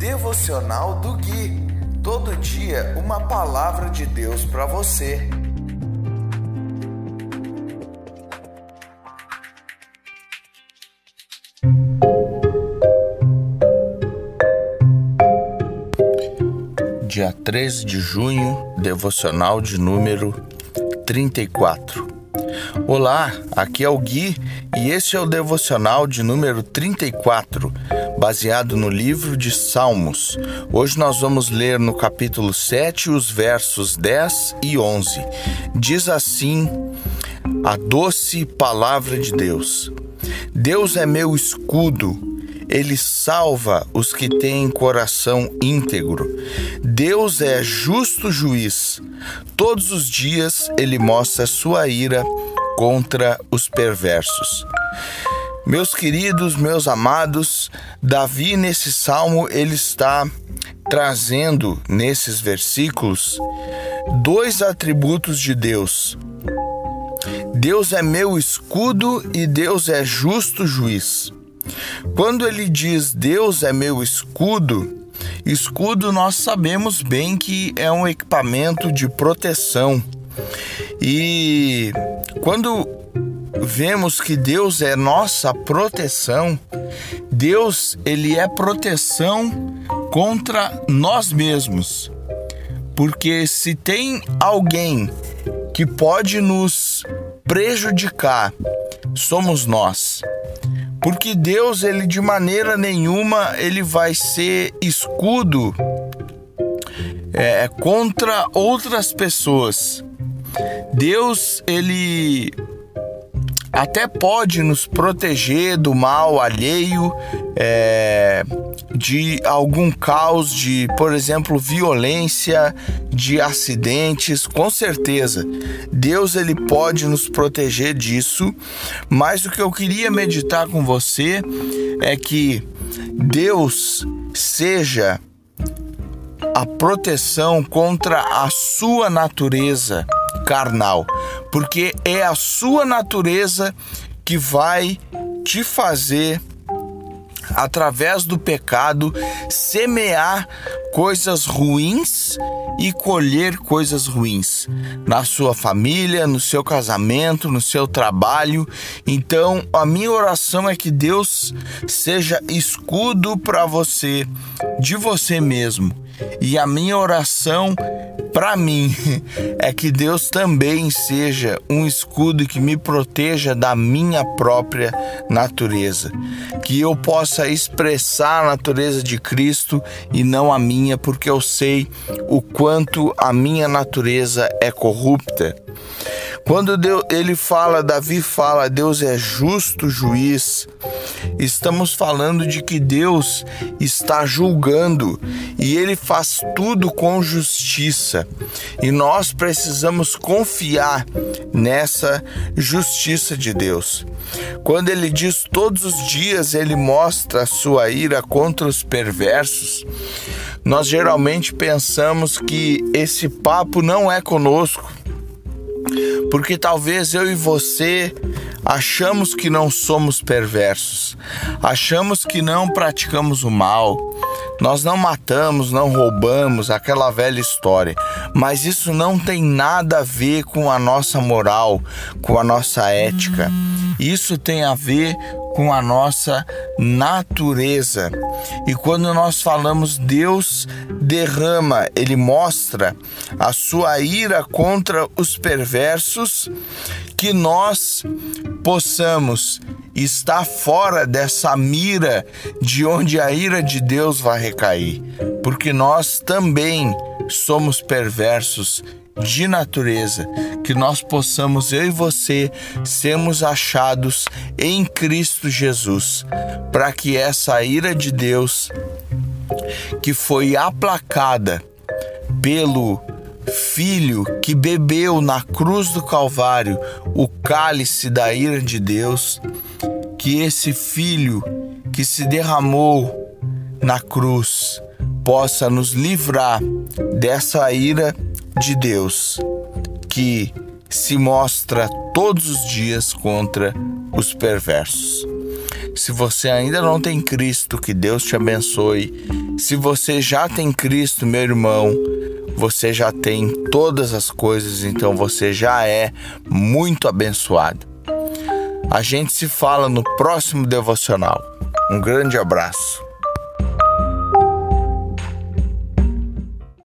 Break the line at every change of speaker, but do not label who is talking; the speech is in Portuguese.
Devocional do Gui. Todo dia uma palavra de Deus para você. Dia 13 de junho, devocional de número 34. Olá, aqui é o Gui e este é o devocional de número 34, baseado no livro de Salmos. Hoje nós vamos ler no capítulo 7 os versos 10 e 11. Diz assim a doce palavra de Deus: Deus é meu escudo ele salva os que têm coração íntegro. Deus é justo juiz. Todos os dias ele mostra sua ira contra os perversos. Meus queridos, meus amados, Davi nesse salmo ele está trazendo nesses versículos dois atributos de Deus. Deus é meu escudo e Deus é justo juiz. Quando ele diz Deus é meu escudo, escudo nós sabemos bem que é um equipamento de proteção. E quando vemos que Deus é nossa proteção, Deus ele é proteção contra nós mesmos. Porque se tem alguém que pode nos prejudicar, somos nós. Porque Deus, ele de maneira nenhuma ele vai ser escudo é, contra outras pessoas. Deus, ele até pode nos proteger do mal alheio, é, de algum caos, de, por exemplo, violência, de acidentes, com certeza. Deus ele pode nos proteger disso, mas o que eu queria meditar com você é que Deus seja a proteção contra a sua natureza carnal, porque é a sua natureza que vai te fazer através do pecado semear coisas ruins e colher coisas ruins na sua família, no seu casamento, no seu trabalho. Então, a minha oração é que Deus seja escudo para você de você mesmo. E a minha oração para mim é que Deus também seja um escudo que me proteja da minha própria natureza, que eu possa expressar a natureza de Cristo e não a minha, porque eu sei o quanto a minha natureza é corrupta. Quando Deus, ele fala, Davi fala, Deus é justo juiz, estamos falando de que Deus está julgando e ele faz tudo com justiça. E nós precisamos confiar nessa justiça de Deus. Quando ele diz todos os dias ele mostra a sua ira contra os perversos, nós geralmente pensamos que esse papo não é conosco porque talvez eu e você achamos que não somos perversos, achamos que não praticamos o mal, nós não matamos, não roubamos, aquela velha história. Mas isso não tem nada a ver com a nossa moral, com a nossa ética. Isso tem a ver com a nossa natureza. E quando nós falamos Deus derrama, ele mostra a sua ira contra os perversos, que nós possamos estar fora dessa mira de onde a ira de Deus vai recair, porque nós também somos perversos de natureza, que nós possamos, eu e você, sermos achados em Cristo Jesus, para que essa ira de Deus, que foi aplacada pelo Filho que bebeu na cruz do Calvário o cálice da ira de Deus, que esse Filho que se derramou na cruz possa nos livrar dessa ira de Deus que se mostra todos os dias contra os perversos. Se você ainda não tem Cristo, que Deus te abençoe. Se você já tem Cristo, meu irmão, você já tem todas as coisas, então você já é muito abençoado. A gente se fala no próximo devocional. Um grande abraço.